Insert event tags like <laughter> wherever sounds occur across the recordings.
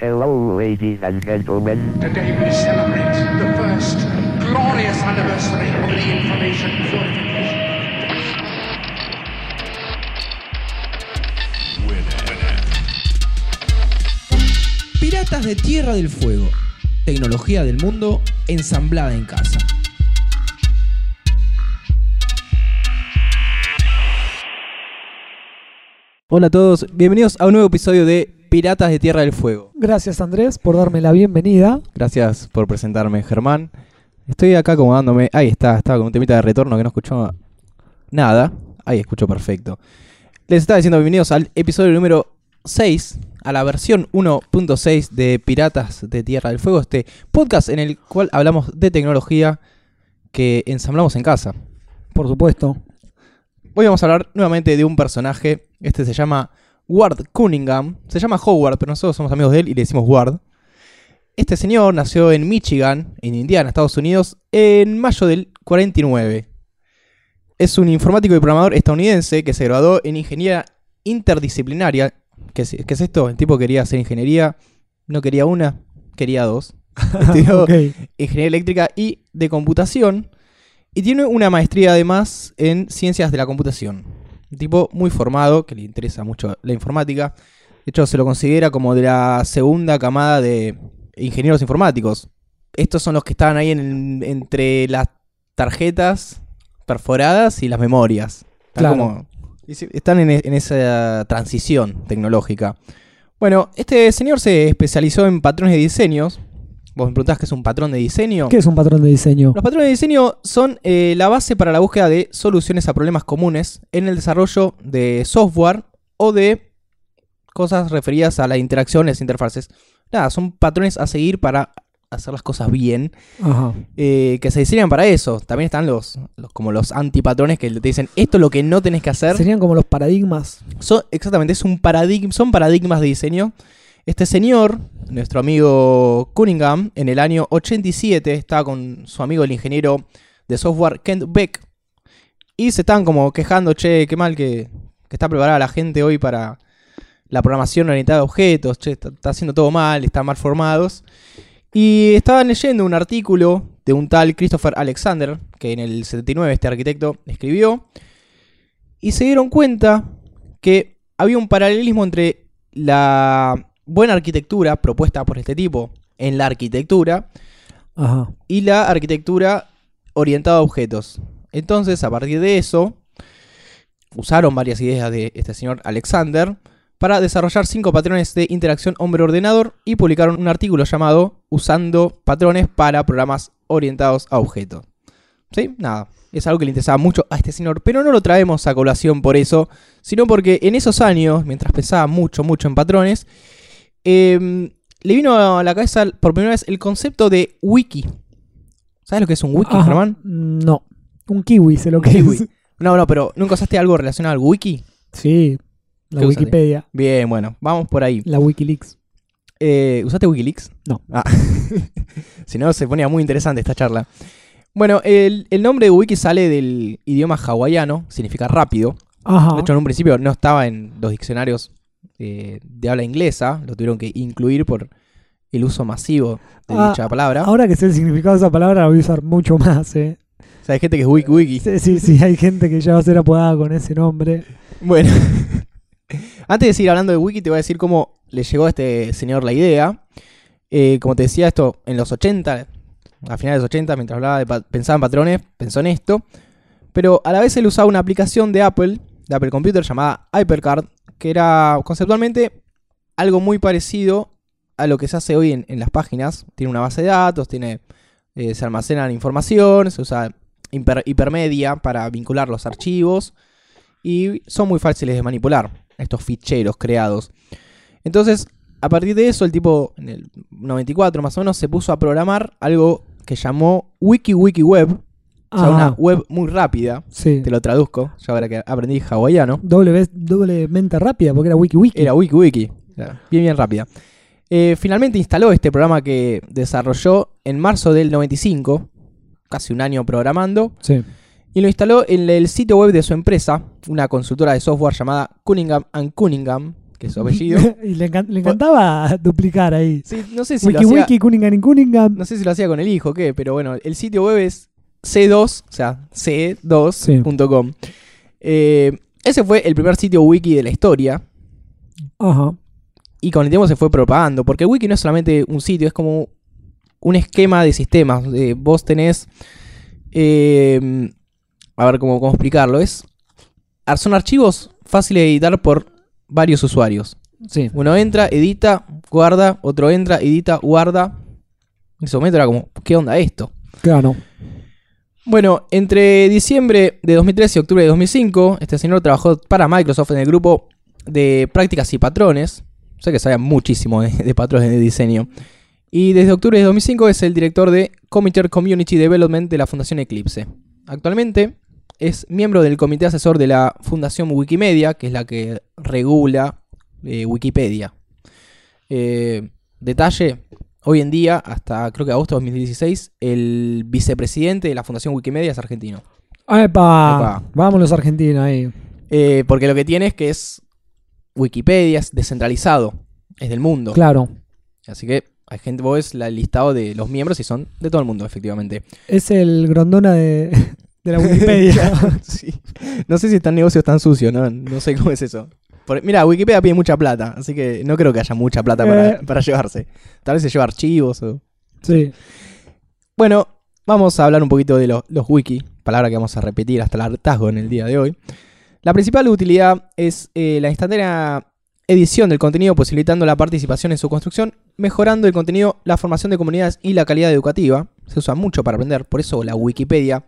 Hello, ladies and gentlemen. Today we celebrate the first glorious anniversary of the information purification. Piratas de Tierra del Fuego. Tecnología del mundo ensamblada en casa. Hola a todos, bienvenidos a un nuevo episodio de Piratas de Tierra del Fuego. Gracias Andrés por darme la bienvenida. Gracias por presentarme, Germán. Estoy acá acomodándome. Ahí está, estaba con un temita de retorno que no escuchó nada. Ahí escucho perfecto. Les estaba diciendo bienvenidos al episodio número 6, a la versión 1.6 de Piratas de Tierra del Fuego, este podcast en el cual hablamos de tecnología que ensamblamos en casa. Por supuesto. Hoy vamos a hablar nuevamente de un personaje. Este se llama Ward Cunningham. Se llama Howard, pero nosotros somos amigos de él y le decimos Ward. Este señor nació en Michigan, en Indiana, Estados Unidos, en mayo del 49. Es un informático y programador estadounidense que se graduó en ingeniería interdisciplinaria. ¿Qué es, qué es esto? El tipo quería hacer ingeniería, no quería una, quería dos. <laughs> Estudió ingeniería eléctrica y de computación. Y tiene una maestría además en ciencias de la computación. Un tipo muy formado, que le interesa mucho la informática. De hecho, se lo considera como de la segunda camada de ingenieros informáticos. Estos son los que estaban ahí en- entre las tarjetas perforadas y las memorias. Están, Claro. como- están en, e- en esa transición tecnológica. Bueno, este señor se especializó en patrones de diseños. Vos me preguntás qué es un patrón de diseño. ¿Qué es un patrón de diseño? Los patrones de diseño son eh, la base para la búsqueda de soluciones a problemas comunes en el desarrollo de software o de cosas referidas a la interacción y las interfaces. Nada, son patrones a seguir para hacer las cosas bien, Ajá. eh, que se diseñan para eso. También están los, los- como los antipatrones que te dicen esto es lo que no tenés que hacer. Serían como los paradigmas. Son, exactamente, es un paradigma, son paradigmas de diseño. Este señor, nuestro amigo Cunningham, en el año 87 estaba con su amigo el ingeniero de software Kent Beck y se estaban como quejando, che, qué mal que, que está preparada la gente hoy para la programación orientada a objetos, che, está, está haciendo todo mal, están mal formados. Y estaban leyendo un artículo de un tal Christopher Alexander, que en el 79 este arquitecto escribió, y se dieron cuenta que había un paralelismo entre la buena arquitectura propuesta por este tipo en la arquitectura Ajá. y la arquitectura orientada a objetos. Entonces, a partir de eso, usaron varias ideas de este señor Alexander para desarrollar cinco patrones de interacción hombre-ordenador y publicaron un artículo llamado Usando patrones para programas orientados a objetos. ¿Sí? Nada. Es algo que le interesaba mucho a este señor, pero no lo traemos a colación por eso, sino porque en esos años, mientras pensaba mucho, mucho en patrones, em, le vino a la cabeza por primera vez el concepto de wiki. ¿Sabes lo que es un wiki. Germán? No. Un kiwi, sé lo Un que kiwi. es. No, no, pero ¿nunca usaste algo relacionado al wiki? Sí. La. Wikipedia. Bien, bueno, vamos por ahí. La Wikileaks. Eh, ¿Usaste Wikileaks? No. Ah. <laughs> si no, se ponía muy interesante esta charla. Bueno, el, el nombre de wiki sale del idioma hawaiano, significa rápido. Ajá. De hecho, en un principio no estaba en los diccionarios eh, de habla inglesa, lo tuvieron que incluir por el uso masivo de Ah, dicha palabra. Ahora que sé el significado de esa palabra, la voy a usar mucho más, eh. O sea, hay gente que es wiki wiki. Sí, sí, sí, hay gente que ya va a ser apodada con ese nombre. Bueno, <laughs> antes de seguir hablando de Wiki, te voy a decir cómo le llegó a este señor la idea. Eh, como te decía, esto en los 80, a finales de los 80, mientras hablaba de pa- pensaba en patrones, pensó en esto. Pero a la vez él usaba una aplicación de Apple, de Apple Computer, llamada HyperCard, que era conceptualmente algo muy parecido a lo que se hace hoy en, las páginas. Tiene una base de datos, tiene, eh, se almacenan información, se usa hiper- hipermedia para vincular los archivos y son muy fáciles de manipular estos ficheros creados. Entonces, a partir de eso, el tipo en el 94 más o menos se puso a programar algo que llamó WikiWikiWeb, o sea, una Ajá. web muy rápida. Sí. Te lo traduzco, ya ahora que aprendí hawaiano. Doble vez, doblemente rápida, porque era WikiWiki. Era WikiWiki, bien bien rápida. Eh, finalmente instaló este programa que desarrolló en marzo del 95, casi un año programando, Sí. y lo instaló en el sitio web de su empresa, una consultora de software llamada Cunningham and Cunningham, que es su apellido. <laughs> y le, encan- le encantaba duplicar ahí. Sí, no sé si Wiki lo hacía, Wiki, Cunningham y Cunningham. no sé si lo hacía con el hijo o qué, pero bueno, el sitio web es c2, o sea, c2.com. Eh, ese fue el primer sitio wiki de la historia. Ajá. Y con el tiempo se fue propagando. Porque wiki no es solamente un sitio, es como un esquema de sistemas. Eh, vos tenés. eh, a ver cómo, cómo explicarlo. Es, son archivos fáciles de editar por varios usuarios. Sí. Uno entra, edita, guarda. Otro entra, edita, guarda. En ese momento era como, ¿qué onda esto? Claro. Bueno, entre diciembre de 2013 y octubre de 2005, este señor trabajó para Microsoft en el grupo de prácticas y patrones. Sé que sabía muchísimo de, de patrones de diseño. Y desde octubre de 2005 es el director de Committer Community Development de la Fundación Eclipse. Actualmente es miembro del comité asesor de la Fundación Wikimedia, que es la que regula eh, Wikipedia. Eh, detalle, hoy en día, hasta creo que agosto de 2016, el vicepresidente de la Fundación Wikimedia es argentino. ¡Epa! Epa. Vamos los argentinos ahí. Eh, porque lo que tiene es que es Wikipedia, es descentralizado, es del mundo. Claro. Así que hay gente, vos ves la- el listado de los miembros y son de todo el mundo, efectivamente. Es el grondona de, de la Wikipedia. <laughs> Sí. No sé si están negocios tan sucios, ¿no? No sé cómo es eso. Por- mira, Wikipedia pide mucha plata, así que no creo que haya mucha plata para, Eh. para llevarse. Tal vez se lleva archivos o... sí. Bueno, vamos a hablar un poquito de lo- los wiki, palabra que vamos a repetir hasta el hartazgo en el día de hoy. La principal utilidad es eh, la instantánea edición del contenido, posibilitando la participación en su construcción, mejorando el contenido, la formación de comunidades y la calidad educativa. Se usa mucho para aprender, por eso la Wikipedia.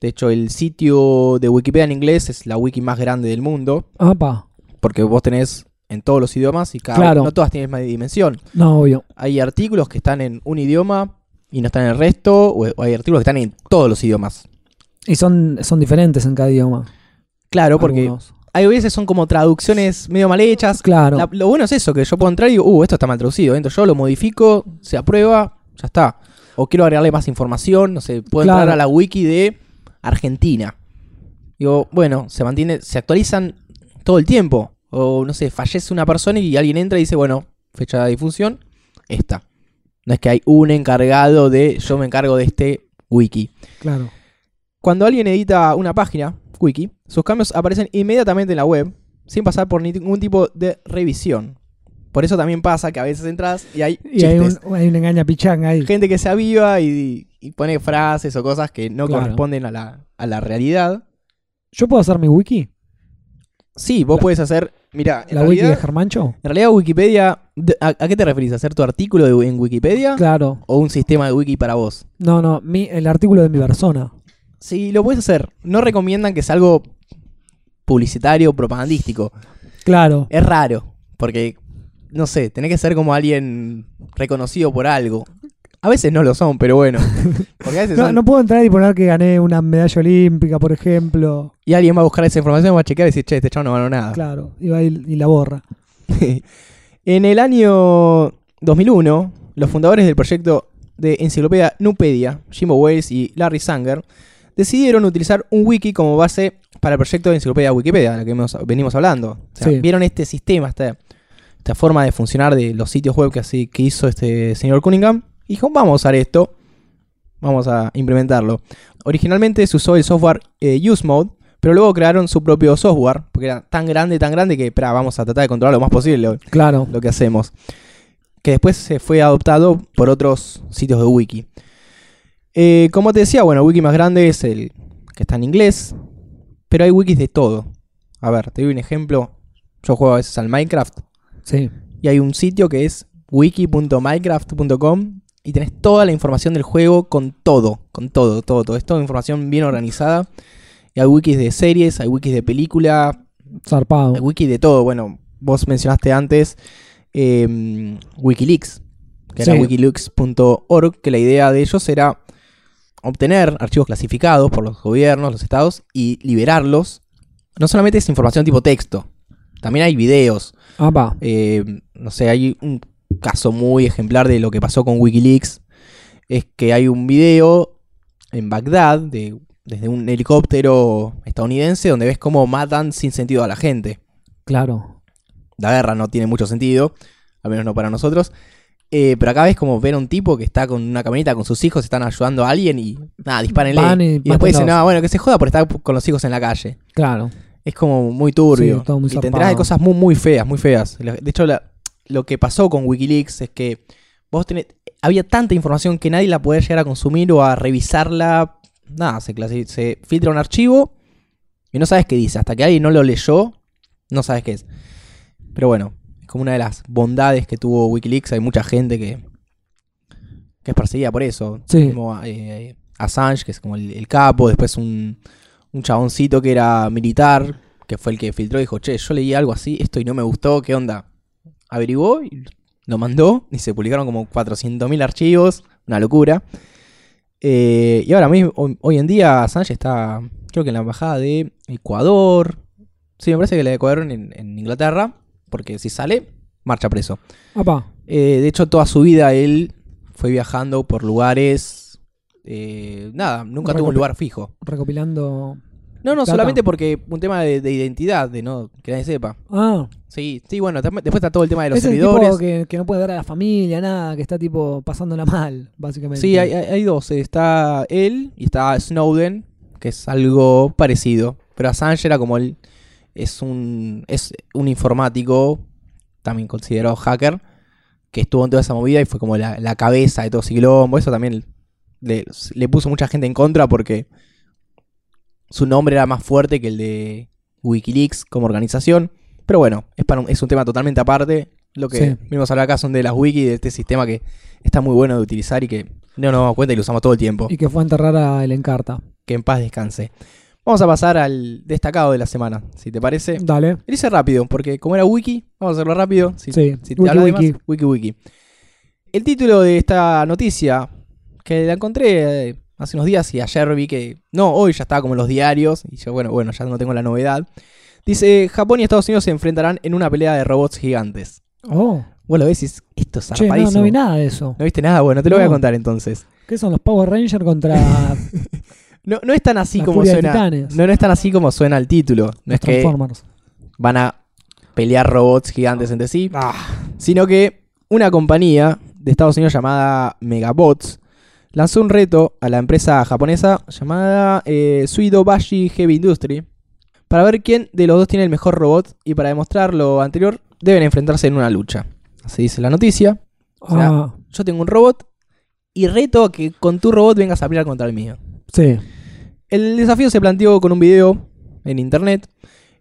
De hecho, el sitio de Wikipedia en inglés es la wiki más grande del mundo, ¡Apa! Porque vos tenés en todos los idiomas y cada Claro. no todas tienen más dimensión. No, obvio. Hay artículos que están en un idioma y no están en el resto, o hay artículos que están en todos los idiomas. Y son, son diferentes en cada idioma. Claro, porque Algunos. hay veces son como traducciones medio mal hechas. Claro. La- lo bueno es eso, que yo puedo entrar y digo, uh, esto está mal traducido. Entro yo, lo modifico, se aprueba, ya está. O quiero agregarle más información, no sé, puedo Claro. entrar a la wiki de Argentina. Digo, bueno, se mantiene, se actualizan todo el tiempo. O no sé, fallece una persona y alguien entra y dice, bueno, fecha de difusión, esta. No es que hay un encargado de, yo me encargo de este wiki. Claro. Cuando alguien edita una página, wiki, sus cambios aparecen inmediatamente en la web, sin pasar por ningún tipo de revisión. Por eso también pasa que a veces entras y hay Y hay un, hay un engaña pichanga ahí. Gente que se aviva y, y pone frases o cosas que no Claro. corresponden a la, a la realidad. ¿Yo puedo hacer mi wiki? Sí, vos La- puedes hacer. Mira, ¿La wiki de realidad, Germancho? en realidad Wikipedia. de- ¿a, a qué te referís? ¿Hacer tu artículo de- en Wikipedia? Claro. ¿O un sistema de wiki para vos? No, no. Mi, el artículo de mi persona. Sí, lo puedes hacer. No recomiendan que sea algo publicitario, propagandístico. Claro. Es raro, porque, no sé, tenés que ser como alguien reconocido por algo. A veces no lo son, pero bueno. <laughs> Porque a veces No, son- no puedo entrar y poner que gané una medalla olímpica, por ejemplo. Y alguien va a buscar esa información, va a chequear y decir, che, este chavo no ganó nada. Claro. Y va y, y la borra. <laughs> en el año 2001, los fundadores del proyecto de enciclopedia Nupedia, Jimbo Wales y Larry Sanger, decidieron utilizar un wiki como base para el proyecto de enciclopedia Wikipedia, de la que hemos- venimos hablando. O sea, Sí. vieron este sistema, esta, esta forma de funcionar de los sitios web que, así, que hizo este señor Cunningham. Y dijo, vamos a usar esto, vamos a implementarlo. Originalmente se usó el software eh, UseMode, pero luego crearon su propio software, porque era tan grande, tan grande que, espera, vamos a tratar de controlar lo más posible lo, Claro. lo que hacemos. Que después se fue adoptado por otros sitios de wiki. Eh, como te decía, bueno, el wiki más grande es el que está en inglés, pero hay wikis de todo. A ver, te doy un ejemplo. Yo juego a veces al Minecraft Sí. y hay un sitio que es wiki.minecraft.com y tenés toda la información del juego con todo, con todo, todo, todo. Es toda información bien organizada. Y hay wikis de series, hay wikis de película, Zarpado. hay wiki de todo. Bueno, vos mencionaste antes eh, Wikileaks, que era wikileaks.org, que la idea de ellos era obtener archivos clasificados por los gobiernos, los estados, y liberarlos. No solamente es información tipo texto, también hay videos. Ah, va. Eh, no sé, hay un caso muy ejemplar de lo que pasó con Wikileaks. Es que hay un video en Bagdad de, desde un helicóptero estadounidense donde ves cómo matan sin sentido a la gente. Claro. la guerra no tiene mucho sentido, al menos no para nosotros. Eh, pero acá ves como ver a un tipo que está con una camioneta con sus hijos, están ayudando a alguien y nada, dispárenle. Y Y, después dicen, no, bueno, que se joda por estar con los hijos en la calle. Claro. Es como muy turbio. Sí, todo muy y te enterás de cosas muy, muy feas, muy feas. De hecho, la- lo que pasó con Wikileaks es que vos tenés, había tanta información que nadie la podía llegar a consumir o a revisarla. Nada, se, clasi- se filtra un archivo y no sabes qué dice. Hasta que alguien no lo leyó, no sabes qué es. Pero bueno, es como una de las bondades que tuvo Wikileaks. Hay mucha gente que, que es perseguida por eso. Sí. Como eh, Assange, que es como el, el capo. Después un, un chaboncito que era militar, que fue el que filtró y dijo, che, yo leí algo así, esto y no me gustó, ¿qué onda? Averiguó y lo mandó y se publicaron como 400.000 archivos, una locura. Eh, y ahora mismo, hoy, en día, Assange está, creo que en la embajada de Ecuador. Sí, me parece que la de Ecuador en, en Inglaterra, porque si sale, marcha preso. Eh, de hecho, toda su vida él fue viajando por lugares. eh, nada, nunca tuvo un lugar fijo. Recopilando. No, no, Data. solamente porque un tema de, de identidad, de no que nadie sepa. Ah, Sí, sí, bueno, después está todo el tema de los es el servidores. tipo que, que no puede ver a la familia, nada, que está tipo pasándola mal, básicamente. Sí, hay, hay- hay dos. Está él y está Snowden, que es algo parecido. Pero Assange era como el. Es un. Es un informático, también considerado hacker, que estuvo en toda esa movida y fue como la, la cabeza de todo ese quilombo. Eso también le, le puso mucha gente en contra porque su nombre era más fuerte que el de Wikileaks como organización. Pero bueno, es, para un, es un tema totalmente aparte. Lo que Sí. a hablar acá son de las wikis, de este sistema que está muy bueno de utilizar y que no nos damos cuenta y lo usamos todo el tiempo. Y que fue a enterrar a el Encarta. Que en paz descanse. Vamos a pasar al destacado de la semana, si te parece. Dale. Lo hice rápido, porque como era wiki, vamos a hacerlo rápido. Si, Sí, si te wiki, de más, wiki. wiki wiki. El título de esta noticia, que la encontré eh, hace unos días y ayer vi que. No, hoy ya estaba como en los diarios. Y yo, bueno, bueno, ya no tengo la novedad. Dice: Japón y Estados Unidos se enfrentarán en una pelea de robots gigantes. Oh, Vos lo ves y esto es che, no, no vi nada de eso. ¿No viste nada? Bueno, te lo voy a contar entonces. ¿Qué son los Power Rangers contra <laughs> No, no es tan así La como suena. No, no es tan así como suena el título. No los es que van a pelear robots gigantes entre sí. Sino que una compañía de Estados Unidos llamada Megabots lanzó un reto a la empresa japonesa llamada eh, Suidobashi Heavy Industry para ver quién de los dos tiene el mejor robot y para demostrar lo anterior deben enfrentarse en una lucha. Así dice la noticia. O sea, Ah, Yo tengo un robot y reto a que con tu robot vengas a pelear contra el mío. sí. El desafío se planteó con un video en internet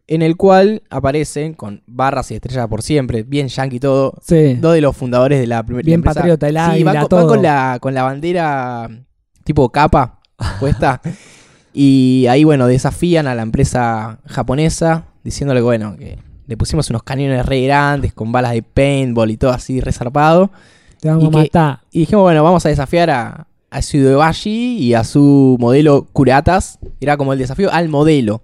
en el cual aparecen con barras y estrellas por siempre, bien yankee todo, Sí. dos de los fundadores de la primera Bien empresa. patriota, el Sí, va, con, todo. va con la, con la bandera tipo capa <laughs> puesta. y ahí, bueno, desafían a la empresa japonesa diciéndole, bueno, que le pusimos unos cañones re grandes con balas de paintball y todo así resarpado. Te vamos y a matar. Y dijimos, bueno, vamos a desafiar a, a y a su modelo Curatas. Era como el desafío al modelo.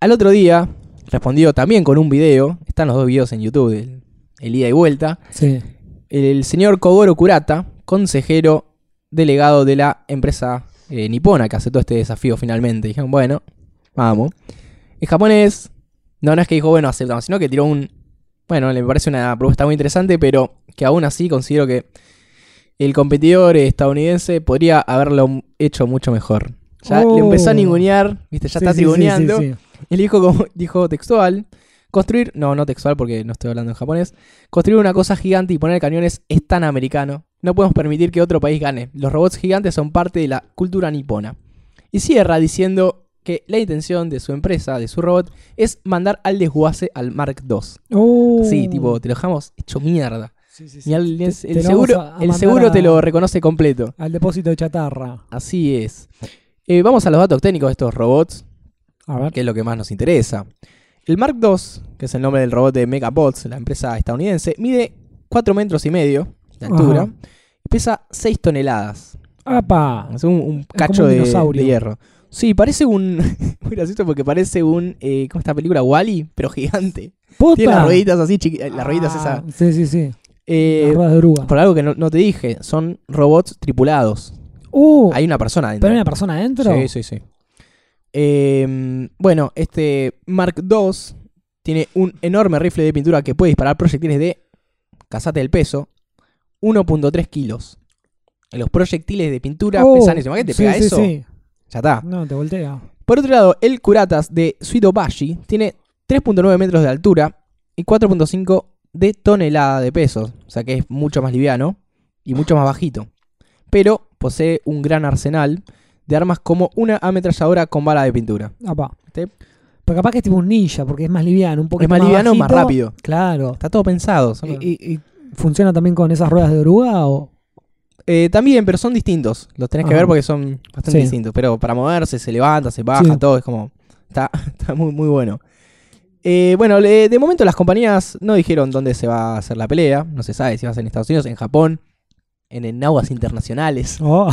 Al otro día, respondió también con un video. Están los dos videos en YouTube, el, el ida y vuelta. Sí. El señor Kogoro Kurata, consejero delegado de la empresa eh, nipona que aceptó este desafío finalmente. Dijeron, bueno, vamos. El japonés, no, no es que dijo, bueno, aceptamos, sino que tiró un. Bueno, le parece una propuesta muy interesante, pero que aún así considero que el competidor estadounidense podría haberlo hecho mucho mejor. Ya le empezó a Oh. ningunear, viste, ya Sí, está sí, sí, <laughs> Y le dijo, textual, construir, no, no textual porque no estoy hablando en japonés, construir una cosa gigante y poner cañones es tan americano. No podemos permitir que otro país gane. Los robots gigantes son parte de la cultura nipona. Y cierra diciendo que la intención de su empresa, de su robot, es mandar al desguace al Mark II. Oh. Sí, tipo, te lo dejamos hecho mierda. Sí, sí, sí. Y al- Te- el te lo seguro, vamos a- a el seguro te lo reconoce completo. Al depósito de chatarra. Así es. Eh, vamos a los datos técnicos de estos robots. A ver. que es lo que más nos interesa. El Mark II, que es el nombre del robot de Megabots, la empresa estadounidense, mide 4 metros y medio de altura Ajá. y pesa 6 toneladas. ¡Apa! Es un, cacho un de, hierro. Sí, parece un. <laughs> muy gracioso porque parece un. Eh, ¿Cómo esta película? Wally, pero gigante. ¡Puta! Tiene las rueditas así, chiqui- eh, las rueditas Ah, esas. Sí, sí, sí. Eh, Las de oruga. por algo que no, no te dije, son robots tripulados. Uh, Hay una persona adentro. ¿Pero hay una persona adentro? Sí, sí, sí. Eh, bueno, este Mark II tiene un enorme rifle de pintura que puede disparar proyectiles de, casate del peso, 1.3 kilos. Los proyectiles de pintura Oh, pesan eso. ¿Imagínate, te sí, pega sí, eso? sí. Ya está. No, te voltea. Por otro lado, el Curatas de Suidobashi tiene 3.9 metros de altura y 4.5 de tonelada de peso. O sea que es mucho más liviano y mucho más bajito. Pero posee un gran arsenal de armas como una ametralladora con bala de pintura. Apa. ¿Viste? Pero capaz que es tipo un ninja, porque es más liviano, un poco Es más liviano, más bajito. rápido. Claro. Está todo pensado. son- ¿Y, y- y funciona también con esas ruedas de oruga o...? Eh, también, pero son distintos. Los tenés que ver porque son bastante Sí. distintos. Pero para moverse, se levanta, se baja, Sí. todo es como. Está, <laughs> está muy, muy bueno. Eh, bueno, de momento las compañías no dijeron dónde se va a hacer la pelea. No se sabe si va a ser en Estados Unidos, en Japón, en, en aguas internacionales. <laughs> Oh.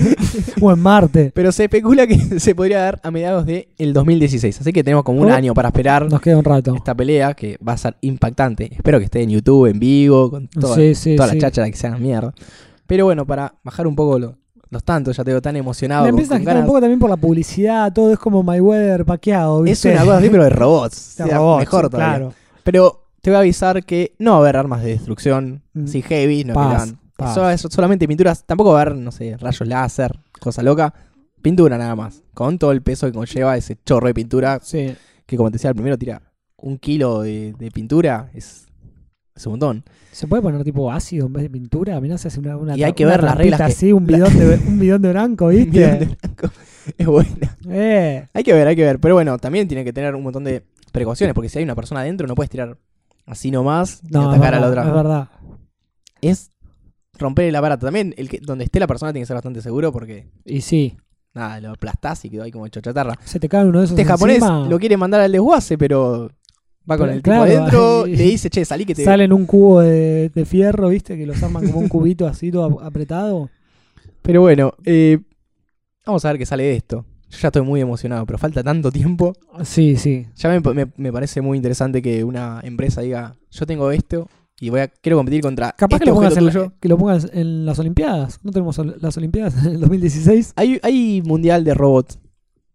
<laughs> o en Marte. Pero se especula que <laughs> se podría dar a mediados del 2016. Así que tenemos como un Oh. año para esperar Nos queda un rato. esta pelea que va a ser impactante. Espero que esté en YouTube, en vivo, con toda, Sí, sí, toda sí. la cháchara que se hagan mierda. Pero bueno, para bajar un poco lo- los tantos, ya te veo tan emocionado. Me con- empieza a agitar un ganas. poco también por la publicidad, todo es como Mayweather paqueado, Es una cosa así, pero de robots. De O sea, robots, mejor todavía. Claro. Pero te voy a avisar que no va a haber armas de destrucción Mm. así heavy. No Eso es solamente pinturas. Tampoco va a haber, no sé, rayos láser, cosa loca. Pintura nada más. Con todo el peso que conlleva ese chorro de pintura. Sí. Que como te decía, el primero tira un kilo de, de pintura. Es, es un montón. ¿Se puede poner tipo ácido en vez de pintura? Mirá, se hace una, una Y hay que ver las reglas que- así, un bidón, de, <laughs> un bidón de blanco, Bidón ¿viste? de blanco. <laughs> Es buena. Eh, Hay que ver, hay que ver. Pero bueno, también tiene que tener un montón de precauciones. Porque si hay una persona adentro, no puedes tirar así nomás y no, es atacar a la otra. es verdad. es romper el aparato. También el que, donde esté la persona tiene que ser bastante seguro porque Y sí, nada, lo aplastás y quedó ahí como hecho chatarra. se te cae uno de esos Este japonés lo quiere mandar al desguace, pero va con Pero el claro, tipo adentro, ahí- le dice, che, salí que te. sale en un cubo de, de fierro, ¿viste? Que los arman como un cubito así todo apretado. Pero bueno, eh, vamos a ver qué sale de esto. Yo ya estoy muy emocionado, pero falta tanto tiempo. Sí, sí. Ya me, me- me parece muy interesante que una empresa diga, yo tengo esto y voy a quiero competir contra Capaz este que, lo pongas en, la- que lo pongas en las Olimpiadas. ¿No tenemos las Olimpiadas <laughs> en el 2016? Hay, hay mundial de robots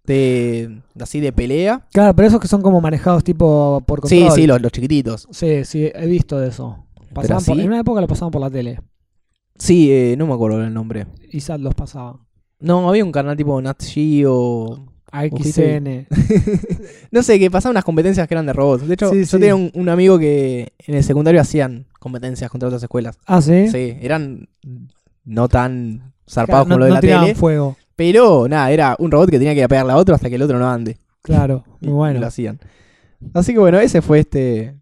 de así de pelea. Claro, pero esos que son como manejados tipo por Sí, control. sí, los, los chiquititos. Sí, sí, he visto de eso. Pasaban por- en una época lo pasaban por la tele. Sí, eh, no me acuerdo el nombre. Y SAT los pasaba. No, había un canal tipo Nat Geo. AXN. <laughs> No sé, que pasaban unas competencias que eran de robots. De hecho, Sí, yo sí. tenía un, un amigo que en el secundario hacían competencias contra otras escuelas. Ah, sí. Sí, eran no tan Claro, zarpados no, como lo de no la tele. fuego. Pero nada, era un robot que tenía que pegarle a otro hasta que el otro no ande. Claro, <laughs> muy y bueno. lo hacían. Así que bueno, ese fue este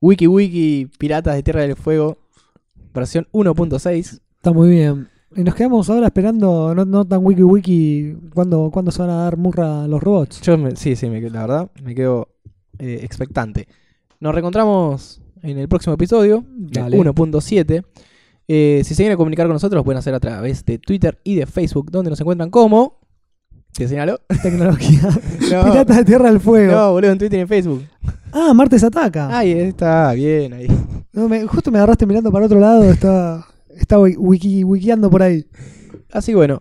Wiki Wiki Piratas de Tierra del Fuego, versión 1.6. Está muy bien. Y nos quedamos ahora esperando, no, no tan wiki wiki, ¿cuándo, cuándo se van a dar murra los robots? Yo, me- sí, sí, me, la verdad, me quedo eh, expectante. Nos reencontramos en el próximo episodio, el Dale. 1.7. Eh, si se quieren comunicar con nosotros, lo pueden hacer a través de Twitter y de Facebook, donde nos encuentran como. ¿Te señaló? Tecnología. <laughs> No, Piratas de Tierra del Fuego. no, boludo, en Twitter y en Facebook. Ah, Martes ataca. Ahí está, bien, ahí. No, me- justo me agarraste mirando para otro lado, estaba, estaba wiki, wikiando por ahí. Así que bueno,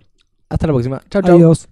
hasta la próxima. Chau, chau. Adiós.